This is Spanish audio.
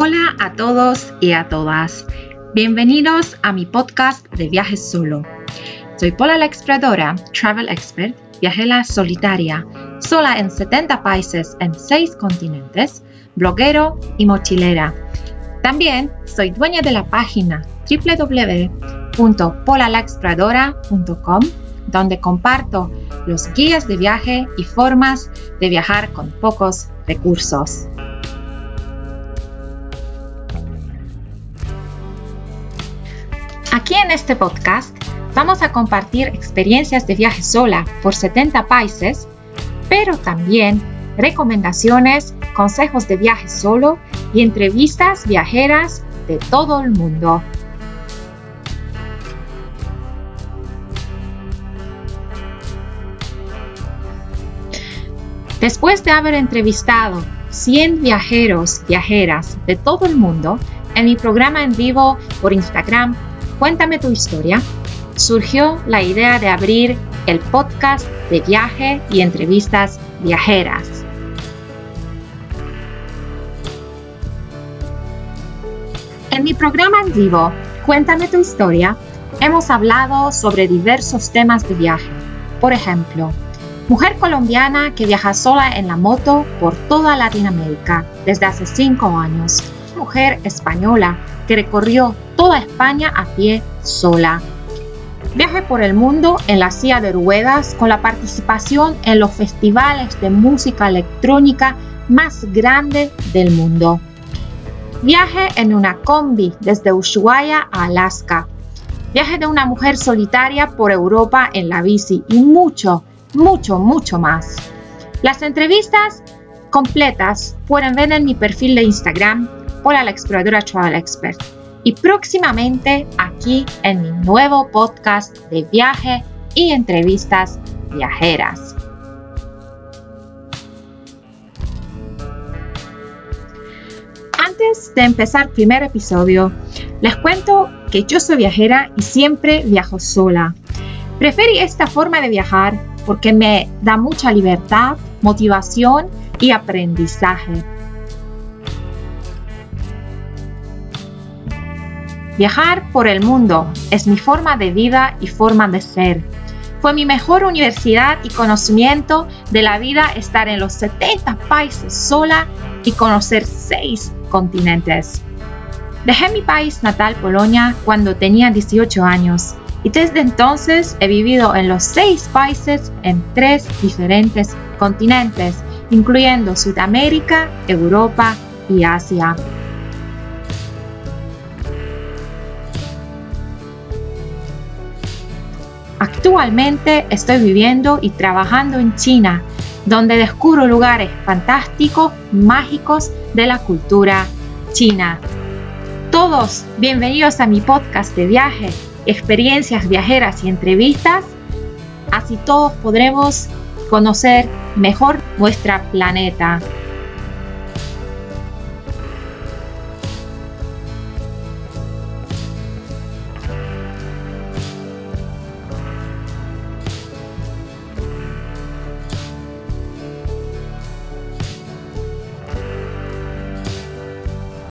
Hola a todos y a todas. Bienvenidos a mi podcast de viajes solo. Soy Paula la exploradora, travel expert, viajera solitaria, sola en 70 países en 6 continentes, bloguero y mochilera. También soy dueña de la página www.polalaexploradora.com donde comparto los guías de viaje y formas de viajar con pocos recursos. Aquí en este podcast vamos a compartir experiencias de viaje sola por 70 países, pero también recomendaciones, consejos de viaje solo y entrevistas viajeras de todo el mundo. Después de haber entrevistado 100 viajeros, viajeras de todo el mundo en mi programa en vivo por Instagram, Cuéntame tu historia, surgió la idea de abrir el podcast de viaje y entrevistas viajeras. En mi programa en vivo, Cuéntame tu historia, hemos hablado sobre diversos temas de viaje. Por ejemplo, mujer colombiana que viaja sola en la moto por toda Latinoamérica desde hace cinco años. Mujer española que recorrió toda España a pie sola. Viaje por el mundo en la silla de ruedas con la participación en los festivales de música electrónica más grandes del mundo. Viaje en una combi desde Ushuaia a Alaska. Viaje de una mujer solitaria por Europa en la bici y mucho, mucho, mucho más. Las entrevistas completas pueden ver en mi perfil de Instagram Hola la exploradora Travel Expert y próximamente aquí en mi nuevo podcast de viaje y entrevistas viajeras. Antes de empezar el primer episodio, les cuento que yo soy viajera y siempre viajo sola. Preferí esta forma de viajar porque me da mucha libertad, motivación y aprendizaje Viajar por el mundo es mi forma de vida y forma de ser. Fue mi mejor universidad y conocimiento de la vida estar en los 70 países sola y conocer 6 continentes. Dejé mi país natal, Polonia, cuando tenía 18 años y desde entonces he vivido en los 6 países en 3 diferentes continentes, incluyendo Sudamérica, Europa y Asia. Actualmente estoy viviendo y trabajando en China, donde descubro lugares fantásticos, mágicos de la cultura china. Todos bienvenidos a mi podcast de viaje, experiencias viajeras y entrevistas. Así todos podremos conocer mejor nuestro planeta.